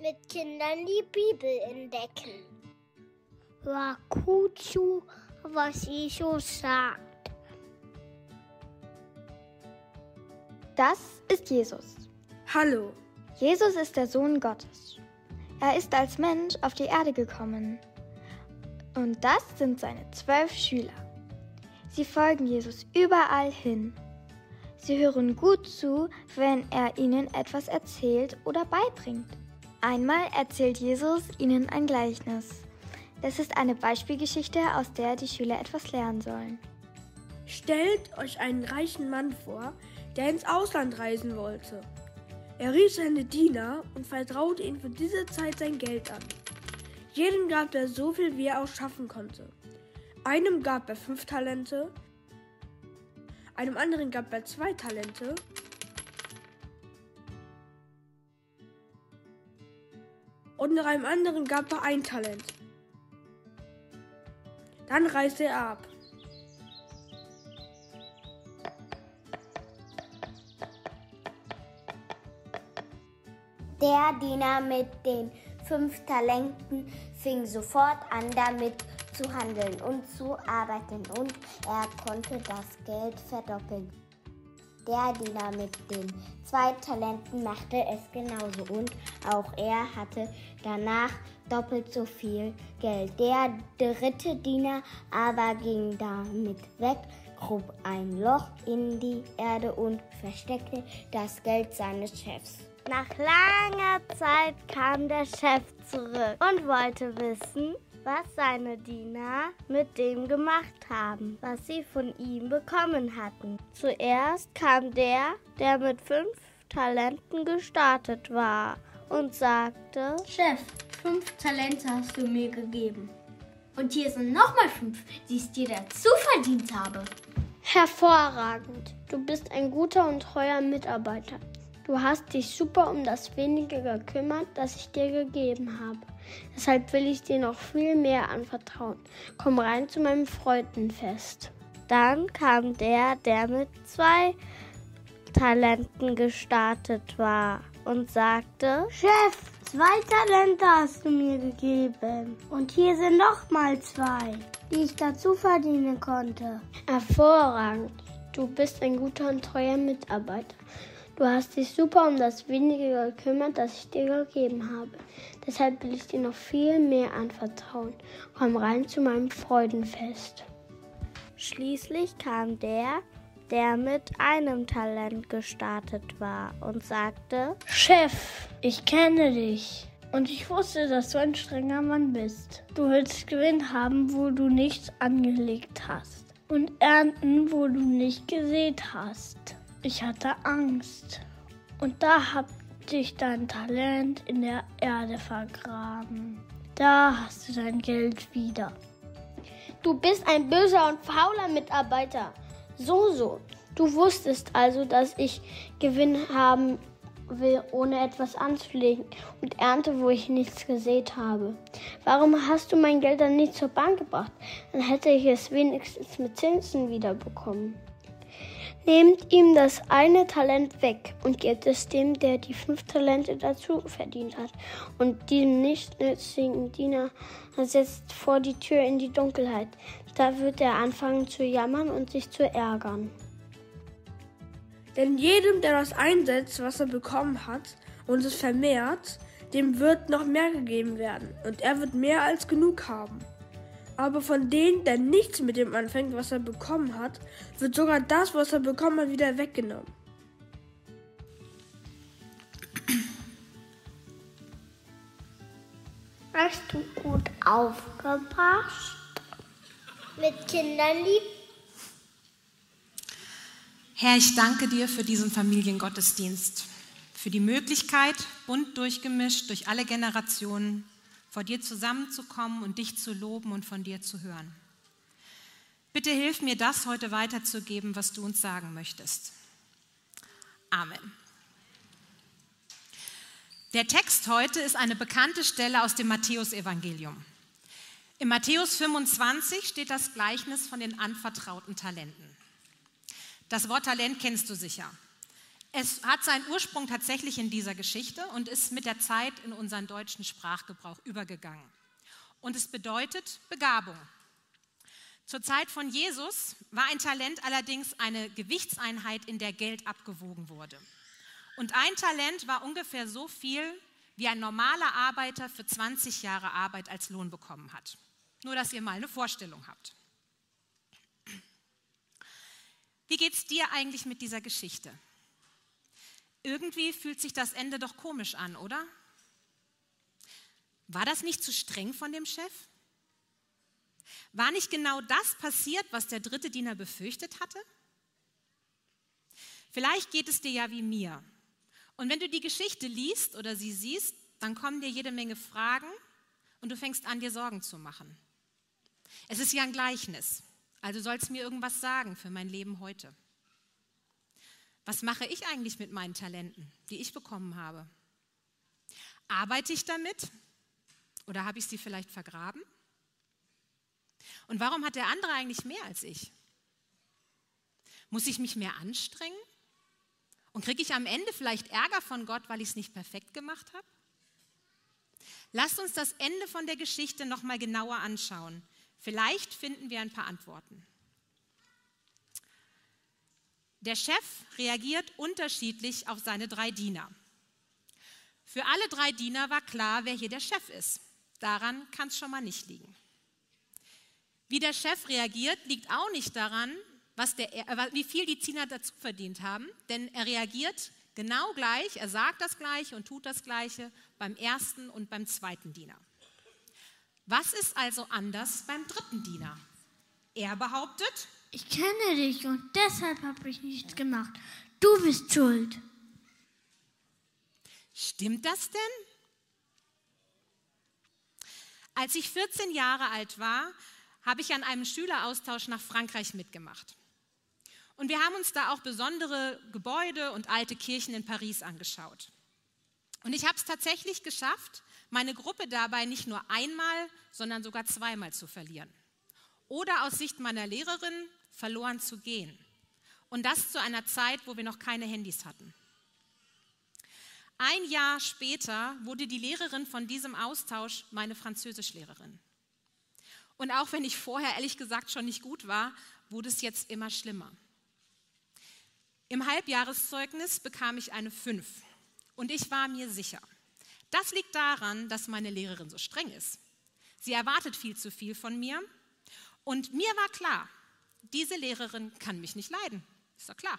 Mit Kindern die Bibel entdecken. Hör gut zu, was Jesus sagt. Das ist Jesus. Hallo. Jesus ist der Sohn Gottes. Er ist als Mensch auf die Erde gekommen. Und das sind seine zwölf Schüler. Sie folgen Jesus überall hin. Sie hören gut zu, wenn er ihnen etwas erzählt oder beibringt. Einmal erzählt Jesus ihnen ein Gleichnis. Das ist eine Beispielgeschichte, aus der die Schüler etwas lernen sollen. Stellt euch einen reichen Mann vor, der ins Ausland reisen wollte. Er rief seine Diener und vertraute ihnen für diese Zeit sein Geld an. Jedem gab er so viel, wie er auch schaffen konnte. Einem gab er fünf Talente, einem anderen gab er zwei Talente und noch einem anderen gab er ein Talent. Dann reiste er ab. Der Diener mit den fünf Talenten fing sofort an, damit zu handeln und zu arbeiten und er konnte das Geld verdoppeln. Der Diener mit den zwei Talenten machte es genauso und auch er hatte danach doppelt so viel Geld. Der dritte Diener aber ging damit weg, grub ein Loch in die Erde und versteckte das Geld seines Chefs. Nach langer Zeit kam der Chef zurück und wollte wissen, was seine Diener mit dem gemacht haben, was sie von ihm bekommen hatten. Zuerst kam der, der mit fünf Talenten gestartet war und sagte, Chef, fünf Talente hast du mir gegeben. Und hier sind nochmal fünf, die ich dir dazu verdient habe. Hervorragend. Du bist ein guter und treuer Mitarbeiter. Du hast dich super um das wenige gekümmert, das ich dir gegeben habe. Deshalb will ich dir noch viel mehr anvertrauen. Komm rein zu meinem Freudenfest. Dann kam der, der mit zwei Talenten gestartet war und sagte, Chef, zwei Talente hast du mir gegeben. Und hier sind noch mal zwei, die ich dazu verdienen konnte. Hervorragend. Du bist ein guter und treuer Mitarbeiter. Du hast dich super um das wenige gekümmert, das ich dir gegeben habe. Deshalb will ich dir noch viel mehr anvertrauen. Komm rein zu meinem Freudenfest. Schließlich kam der, der mit einem Talent gestartet war und sagte, Chef, ich kenne dich. Und ich wusste, dass du ein strenger Mann bist. Du willst Gewinn haben, wo du nichts angelegt hast. Und ernten, wo du nicht gesät hast. Ich hatte Angst. Und da hab dich dein Talent in der Erde vergraben. Da hast du dein Geld wieder. Du bist ein böser und fauler Mitarbeiter. So, so. Du wusstest also, dass ich Gewinn haben will, ohne etwas anzulegen und ernte, wo ich nichts gesät habe. Warum hast du mein Geld dann nicht zur Bank gebracht? Dann hätte ich es wenigstens mit Zinsen wiederbekommen. Nehmt ihm das eine Talent weg und gebt es dem, der die fünf Talente dazu verdient hat. Und diesem nichtsnützigen Diener setzt vor die Tür in die Dunkelheit. Da wird er anfangen zu jammern und sich zu ärgern. Denn jedem, der das einsetzt, was er bekommen hat und es vermehrt, dem wird noch mehr gegeben werden und er wird mehr als genug haben. Aber von denen, der nichts mit dem anfängt, was er bekommen hat, wird sogar das, was er bekommen hat, wieder weggenommen. Hast du gut aufgepasst? Mit Kindern lieb. Herr, ich danke dir für diesen Familiengottesdienst, für die Möglichkeit, bunt durchgemischt durch alle Generationen, vor dir zusammenzukommen und dich zu loben und von dir zu hören. Bitte hilf mir, das heute weiterzugeben, was du uns sagen möchtest. Amen. Der Text heute ist eine bekannte Stelle aus dem Matthäusevangelium. Im Matthäus 25 steht das Gleichnis von den anvertrauten Talenten. Das Wort Talent kennst du sicher. Es hat seinen Ursprung tatsächlich in dieser Geschichte und ist mit der Zeit in unseren deutschen Sprachgebrauch übergegangen. Und es bedeutet Begabung. Zur Zeit von Jesus war ein Talent allerdings eine Gewichtseinheit, in der Geld abgewogen wurde. Und ein Talent war ungefähr so viel, wie ein normaler Arbeiter für 20 Jahre Arbeit als Lohn bekommen hat. Nur, dass ihr mal eine Vorstellung habt. Wie geht es dir eigentlich mit dieser Geschichte? Irgendwie fühlt sich das Ende doch komisch an, oder? War das nicht zu streng von dem Chef? War nicht genau das passiert, was der dritte Diener befürchtet hatte? Vielleicht geht es dir ja wie mir. Und wenn du die Geschichte liest oder sie siehst, dann kommen dir jede Menge Fragen und du fängst an, dir Sorgen zu machen. Es ist ja ein Gleichnis, also soll es mir irgendwas sagen für mein Leben heute. Was mache ich eigentlich mit meinen Talenten, die ich bekommen habe? Arbeite ich damit oder habe ich sie vielleicht vergraben? Und warum hat der andere eigentlich mehr als ich? Muss ich mich mehr anstrengen? Und kriege ich am Ende vielleicht Ärger von Gott, weil ich es nicht perfekt gemacht habe? Lasst uns das Ende von der Geschichte noch mal genauer anschauen. Vielleicht finden wir ein paar Antworten. Der Chef reagiert unterschiedlich auf seine drei Diener. Für alle drei Diener war klar, wer hier der Chef ist. Daran kann es schon mal nicht liegen. Wie der Chef reagiert, liegt auch nicht daran, der, äh, wie viel die Diener dazu verdient haben, denn er reagiert genau gleich, er sagt das Gleiche und tut das Gleiche beim ersten und beim zweiten Diener. Was ist also anders beim dritten Diener? Er behauptet, ich kenne dich und deshalb habe ich nichts gemacht. Du bist schuld. Stimmt das denn? Als ich 14 Jahre alt war, habe ich an einem Schüleraustausch nach Frankreich mitgemacht. Und wir haben uns da auch besondere Gebäude und alte Kirchen in Paris angeschaut. Und ich habe es tatsächlich geschafft, meine Gruppe dabei nicht nur einmal, sondern sogar zweimal zu verlieren. Oder aus Sicht meiner Lehrerin verloren zu gehen. Und das zu einer Zeit, wo wir noch keine Handys hatten. Ein Jahr später wurde die Lehrerin von diesem Austausch meine Französischlehrerin. Und auch wenn ich vorher ehrlich gesagt schon nicht gut war, wurde es jetzt immer schlimmer. Im Halbjahreszeugnis bekam ich eine 5 und ich war mir sicher. Das liegt daran, dass meine Lehrerin so streng ist. Sie erwartet viel zu viel von mir und mir war klar, diese Lehrerin kann mich nicht leiden. Ist doch klar.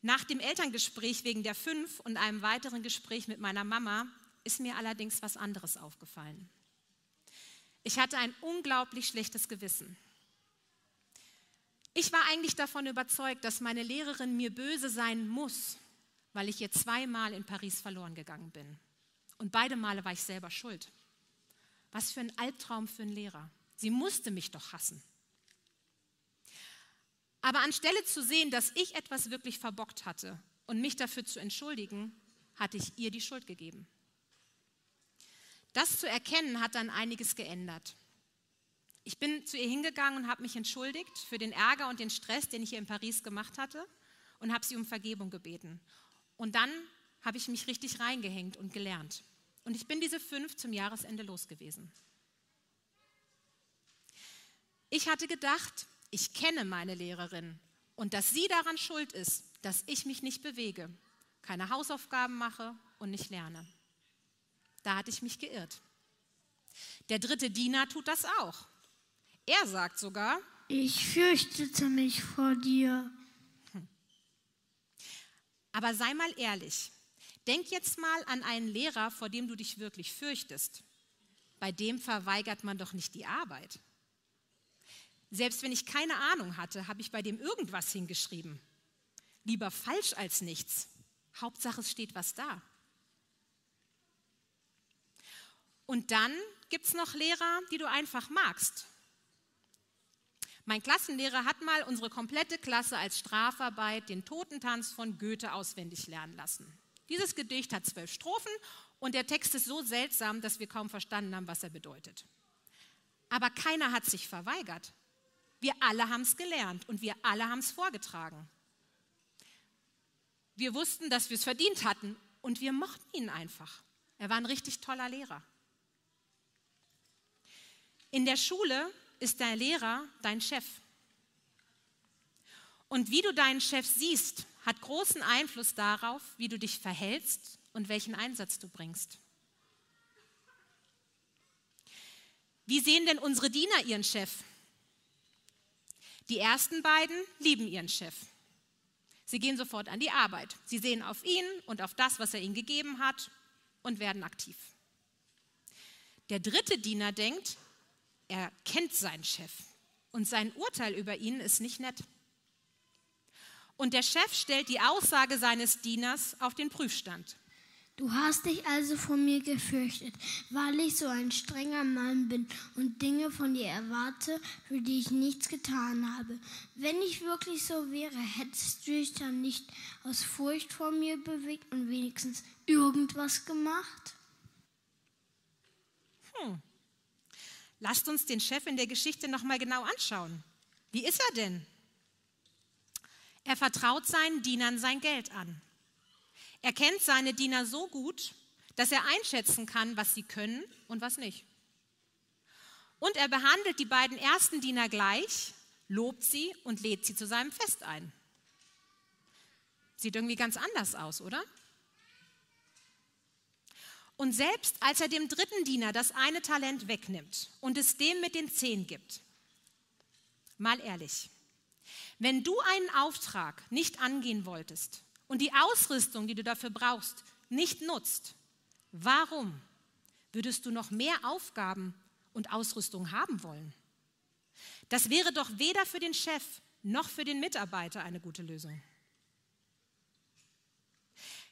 Nach dem Elterngespräch wegen der 5 und einem weiteren Gespräch mit meiner Mama ist mir allerdings was anderes aufgefallen. Ich hatte ein unglaublich schlechtes Gewissen. Ich war eigentlich davon überzeugt, dass meine Lehrerin mir böse sein muss, weil ich ihr zweimal in Paris verloren gegangen bin. Und beide Male war ich selber schuld. Was für ein Albtraum für einen Lehrer. Sie musste mich doch hassen. Aber anstelle zu sehen, dass ich etwas wirklich verbockt hatte und mich dafür zu entschuldigen, hatte ich ihr die Schuld gegeben. Das zu erkennen hat dann einiges geändert. Ich bin zu ihr hingegangen und habe mich entschuldigt für den Ärger und den Stress, den ich hier in Paris gemacht hatte und habe sie um Vergebung gebeten. Und dann habe ich mich richtig reingehängt und gelernt. Und ich bin diese fünf zum Jahresende los gewesen. Ich hatte gedacht, ich kenne meine Lehrerin und dass sie daran schuld ist, dass ich mich nicht bewege, keine Hausaufgaben mache und nicht lerne. Da hatte ich mich geirrt. Der dritte Diener tut das auch. Er sagt sogar, ich fürchtete mich vor dir. Hm. Aber sei mal ehrlich. Denk jetzt mal an einen Lehrer, vor dem du dich wirklich fürchtest. Bei dem verweigert man doch nicht die Arbeit. Selbst wenn ich keine Ahnung hatte, habe ich bei dem irgendwas hingeschrieben. Lieber falsch als nichts. Hauptsache es steht was da. Und dann gibt es noch Lehrer, die du einfach magst. Mein Klassenlehrer hat mal unsere komplette Klasse als Strafarbeit den Totentanz von Goethe auswendig lernen lassen. Dieses Gedicht hat zwölf Strophen und der Text ist so seltsam, dass wir kaum verstanden haben, was er bedeutet. Aber keiner hat sich verweigert. Wir alle haben es gelernt und wir alle haben es vorgetragen. wir wussten, dass wir es verdient hatten und wir mochten ihn einfach. Er war ein richtig toller Lehrer. In der Schule ist der Lehrer dein Chef. Und wie du deinen Chef siehst, hat großen Einfluss darauf, wie du dich verhältst und welchen Einsatz du bringst. Wie sehen denn unsere Diener ihren Chef? Die ersten beiden lieben ihren Chef. Sie gehen sofort an die Arbeit. Sie sehen auf ihn und auf das, was er ihnen gegeben hat und werden aktiv. Der dritte Diener denkt, er kennt seinen Chef und sein Urteil über ihn ist nicht nett. Und der Chef stellt die Aussage seines Dieners auf den Prüfstand. Du hast dich also vor mir gefürchtet, weil ich so ein strenger Mann bin und Dinge von dir erwarte, für die ich nichts getan habe. Wenn ich wirklich so wäre, hättest du dich dann nicht aus Furcht vor mir bewegt und wenigstens irgendwas gemacht? Hm. Lasst uns den Chef in der Geschichte noch mal genau anschauen. Wie ist er denn? Er vertraut seinen Dienern sein Geld an. Er kennt seine Diener so gut, dass er einschätzen kann, was sie können und was nicht. Und er behandelt die beiden ersten Diener gleich, lobt sie und lädt sie zu seinem Fest ein. Sieht irgendwie ganz anders aus, oder? Und selbst als er dem dritten Diener das eine Talent wegnimmt und es dem mit den zehn gibt, mal ehrlich, wenn du einen Auftrag nicht angehen wolltest und die Ausrüstung, die du dafür brauchst, nicht nutzt, warum würdest du noch mehr Aufgaben und Ausrüstung haben wollen? Das wäre doch weder für den Chef noch für den Mitarbeiter eine gute Lösung.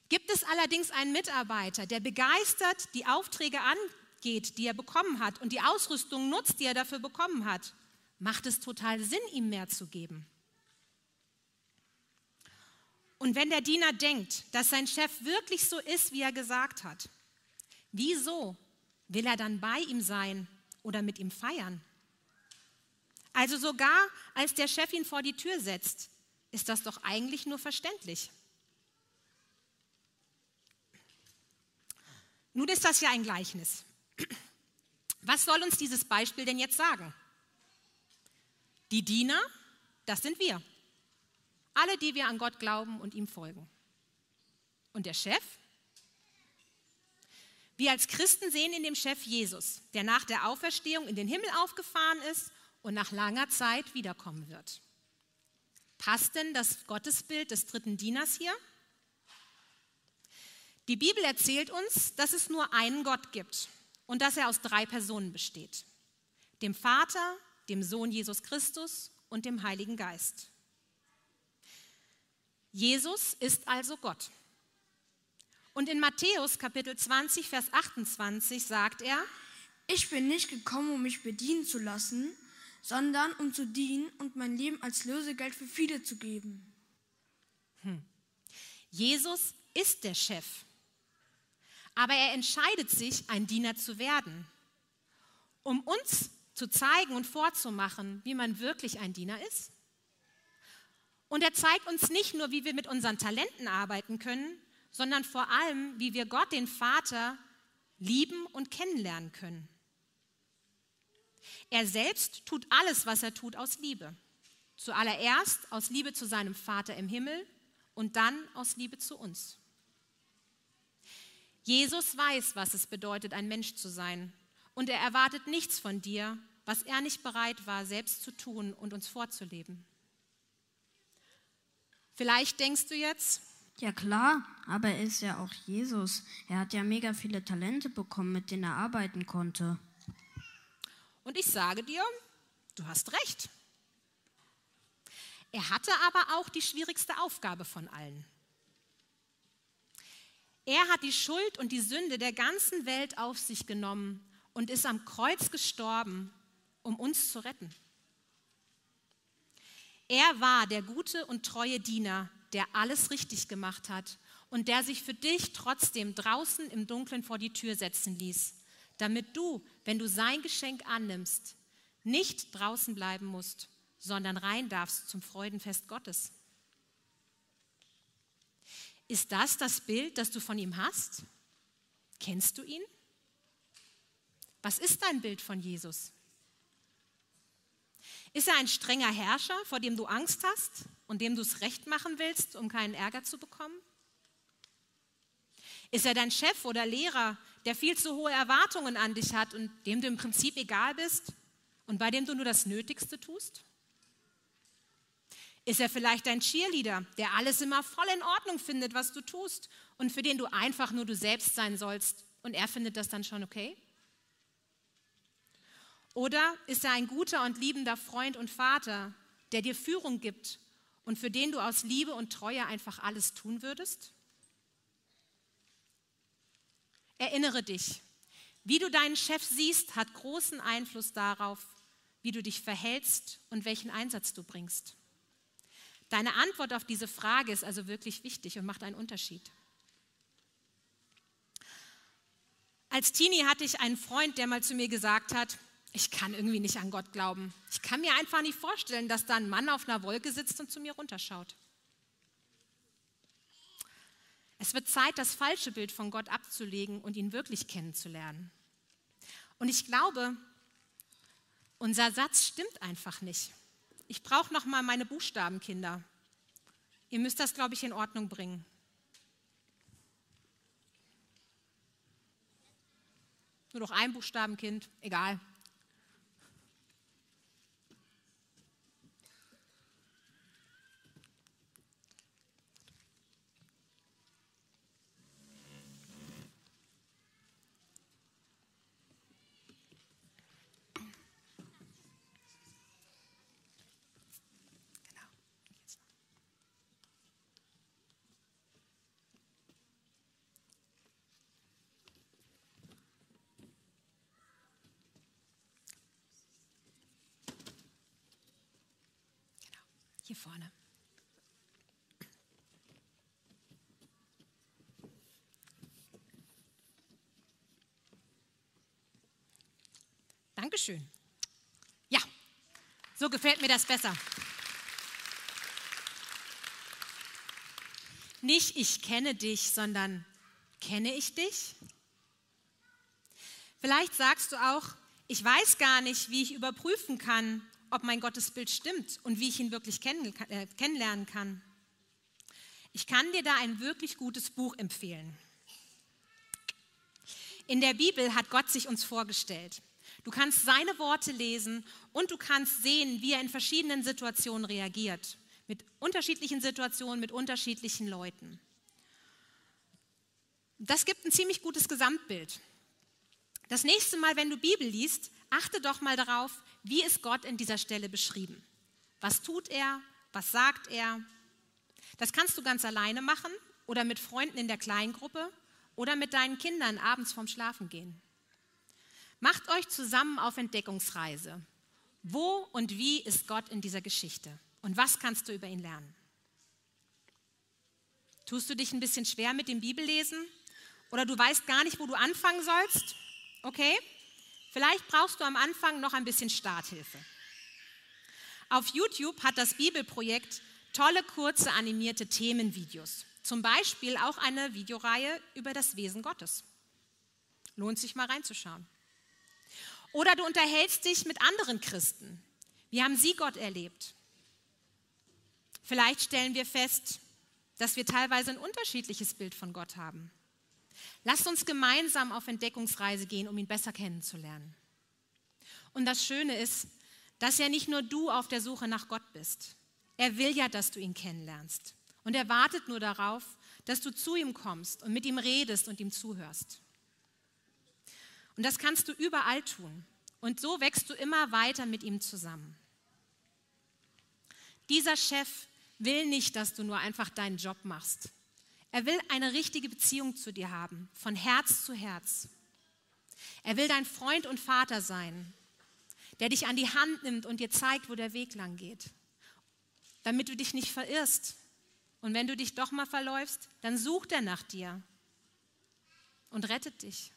Gibt es allerdings einen Mitarbeiter, der begeistert die Aufträge angeht, die er bekommen hat und die Ausrüstung nutzt, die er dafür bekommen hat, macht es total Sinn, ihm mehr zu geben. Und wenn der Diener denkt, dass sein Chef wirklich so ist, wie er gesagt hat, wieso will er dann bei ihm sein oder mit ihm feiern? Also sogar als der Chef ihn vor die Tür setzt, ist das doch eigentlich nur verständlich. Nun ist das ja ein Gleichnis. Was soll uns dieses Beispiel denn jetzt sagen? Die Diener, das sind wir. Alle, die wir an Gott glauben und ihm folgen. Und der Chef? Wir als Christen sehen in dem Chef Jesus, der nach der Auferstehung in den Himmel aufgefahren ist und nach langer Zeit wiederkommen wird. Passt denn das Gottesbild des dritten Dieners hier? Die Bibel erzählt uns, dass es nur einen Gott gibt und dass er aus drei Personen besteht. Dem Vater, dem Sohn Jesus Christus und dem Heiligen Geist. Jesus ist also Gott. Und in Matthäus Kapitel 20, Vers 28 sagt er, ich bin nicht gekommen, um mich bedienen zu lassen, sondern um zu dienen und mein Leben als Lösegeld für viele zu geben. Hm. Jesus ist der Chef, aber er entscheidet sich, ein Diener zu werden, um uns zu zeigen und vorzumachen, wie man wirklich ein Diener ist. Und er zeigt uns nicht nur, wie wir mit unseren Talenten arbeiten können, sondern vor allem, wie wir Gott, den Vater, lieben und kennenlernen können. Er selbst tut alles, was er tut, aus Liebe. Zuallererst aus Liebe zu seinem Vater im Himmel und dann aus Liebe zu uns. Jesus weiß, was es bedeutet, ein Mensch zu sein. Und er erwartet nichts von dir, was er nicht bereit war, selbst zu tun und uns vorzuleben. Vielleicht denkst du jetzt, ja klar, aber er ist ja auch Jesus. Er hat ja mega viele Talente bekommen, mit denen er arbeiten konnte. Und ich sage dir, du hast recht. Er hatte aber auch die schwierigste Aufgabe von allen. Er hat die Schuld und die Sünde der ganzen Welt auf sich genommen und ist am Kreuz gestorben, um uns zu retten. Er war der gute und treue Diener, der alles richtig gemacht hat und der sich für dich trotzdem draußen im Dunkeln vor die Tür setzen ließ, damit du, wenn du sein Geschenk annimmst, nicht draußen bleiben musst, sondern rein darfst zum Freudenfest Gottes. Ist das das Bild, das du von ihm hast? Kennst du ihn? Was ist dein Bild von Jesus? Ist er ein strenger Herrscher, vor dem du Angst hast und dem du es recht machen willst, um keinen Ärger zu bekommen? Ist er dein Chef oder Lehrer, der viel zu hohe Erwartungen an dich hat und dem du im Prinzip egal bist und bei dem du nur das Nötigste tust? Ist er vielleicht dein Cheerleader, der alles immer voll in Ordnung findet, was du tust und für den du einfach nur du selbst sein sollst und er findet das dann schon okay? Oder ist er ein guter und liebender Freund und Vater, der dir Führung gibt und für den du aus Liebe und Treue einfach alles tun würdest? Erinnere dich, wie du deinen Chef siehst, hat großen Einfluss darauf, wie du dich verhältst und welchen Einsatz du bringst. Deine Antwort auf diese Frage ist also wirklich wichtig und macht einen Unterschied. Als Teenie hatte ich einen Freund, der mal zu mir gesagt hat, ich kann irgendwie nicht an Gott glauben. Ich kann mir einfach nicht vorstellen, dass da ein Mann auf einer Wolke sitzt und zu mir runterschaut. Es wird Zeit, das falsche Bild von Gott abzulegen und ihn wirklich kennenzulernen. Und ich glaube, unser Satz stimmt einfach nicht. Ich brauche noch mal meine Buchstabenkinder. Ihr müsst das, glaube ich, in Ordnung bringen. Nur noch ein Buchstabenkind, egal. Hier vorne. Dankeschön. Ja, so gefällt mir das besser. Nicht ich kenne dich, sondern kenne ich dich? Vielleicht sagst du auch, ich weiß gar nicht, wie ich überprüfen kann, ob mein Gottesbild stimmt und wie ich ihn wirklich äh, kennenlernen kann. Ich kann dir da ein wirklich gutes Buch empfehlen. In der Bibel hat Gott sich uns vorgestellt. Du kannst seine Worte lesen und du kannst sehen, wie er in verschiedenen Situationen reagiert. Mit unterschiedlichen Situationen, mit unterschiedlichen Leuten. Das gibt ein ziemlich gutes Gesamtbild. Das nächste Mal, wenn du Bibel liest, achte doch mal darauf, wie ist Gott in dieser Stelle beschrieben? Was tut er? Was sagt er? Das kannst du ganz alleine machen oder mit Freunden in der Kleingruppe oder mit deinen Kindern abends vorm Schlafengehen. Macht euch zusammen auf Entdeckungsreise. Wo und wie ist Gott in dieser Geschichte? Und was kannst du über ihn lernen? Tust du dich ein bisschen schwer mit dem Bibellesen? Oder du weißt gar nicht, wo du anfangen sollst? Okay? Vielleicht brauchst du am Anfang noch ein bisschen Starthilfe. Auf YouTube hat das Bibelprojekt tolle kurze animierte Themenvideos. Zum Beispiel auch eine Videoreihe über das Wesen Gottes. Lohnt sich mal reinzuschauen. Oder du unterhältst dich mit anderen Christen. Wie haben sie Gott erlebt? Vielleicht stellen wir fest, dass wir teilweise ein unterschiedliches Bild von Gott haben. Lasst uns gemeinsam auf Entdeckungsreise gehen, um ihn besser kennenzulernen. Und das Schöne ist, dass ja nicht nur du auf der Suche nach Gott bist. Er will ja, dass du ihn kennenlernst. Und er wartet nur darauf, dass du zu ihm kommst und mit ihm redest und ihm zuhörst. Und das kannst du überall tun. Und so wächst du immer weiter mit ihm zusammen. Dieser Chef will nicht, dass du nur einfach deinen Job machst. Er will eine richtige Beziehung zu dir haben, von Herz zu Herz. Er will dein Freund und Vater sein, der dich an die Hand nimmt und dir zeigt, wo der Weg lang geht, damit du dich nicht verirrst. Und wenn du dich doch mal verläufst, dann sucht er nach dir und rettet dich.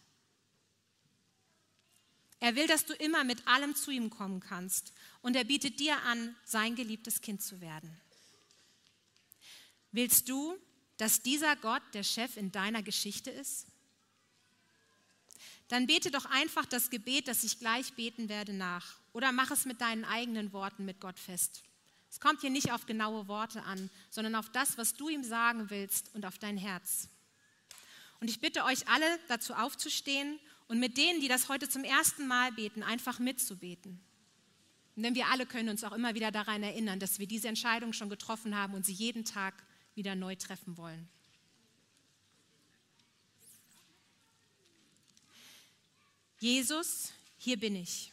Er will, dass du immer mit allem zu ihm kommen kannst und er bietet dir an, sein geliebtes Kind zu werden. Willst du dass dieser Gott der Chef in deiner Geschichte ist? Dann bete doch einfach das Gebet, das ich gleich beten werde, nach. Oder mach es mit deinen eigenen Worten mit Gott fest. Es kommt hier nicht auf genaue Worte an, sondern auf das, was du ihm sagen willst und auf dein Herz. Und ich bitte euch alle dazu aufzustehen und mit denen, die das heute zum ersten Mal beten, einfach mitzubeten. Denn wir alle können uns auch immer wieder daran erinnern, dass wir diese Entscheidung schon getroffen haben und sie jeden Tag wieder neu treffen wollen. Jesus, hier bin ich.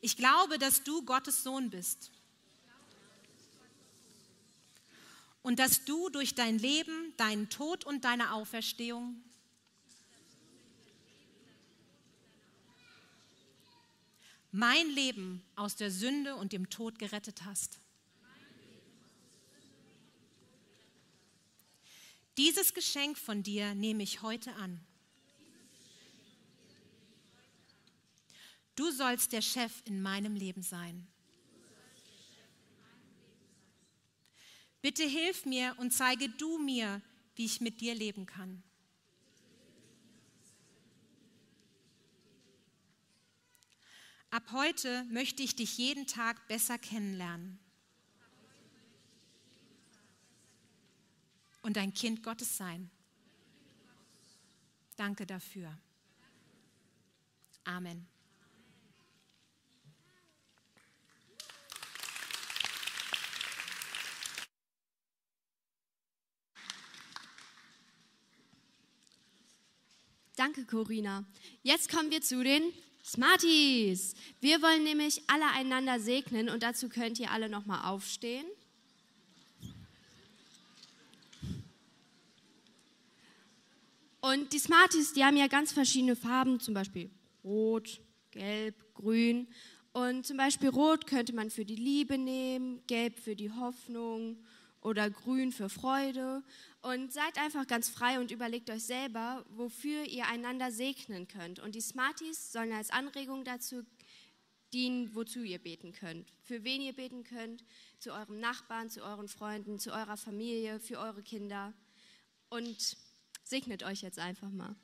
Ich glaube, dass du Gottes Sohn bist. Und dass du durch dein Leben, deinen Tod und deine Auferstehung mein Leben aus der Sünde und dem Tod gerettet hast. Dieses Geschenk von dir nehme ich heute an. Du sollst der Chef in meinem Leben sein. Bitte hilf mir und zeige du mir, wie ich mit dir leben kann. Ab heute möchte ich dich jeden Tag besser kennenlernen und ein Kind Gottes sein. Danke dafür. Amen. Danke, Corina. Jetzt kommen wir zu den Smarties. Wir wollen nämlich alle einander segnen und dazu könnt ihr alle nochmal aufstehen. Und die Smarties, die haben ja ganz verschiedene Farben, zum Beispiel rot, gelb, grün. Und zum Beispiel rot könnte man für die Liebe nehmen, gelb für die Hoffnung oder grün für Freude. Und seid einfach ganz frei und überlegt euch selber, wofür ihr einander segnen könnt. Und die Smarties sollen als Anregung dazu dienen, wozu ihr beten könnt. Für wen ihr beten könnt, zu eurem Nachbarn, zu euren Freunden, zu eurer Familie, für eure Kinder. Und segnet euch jetzt einfach mal.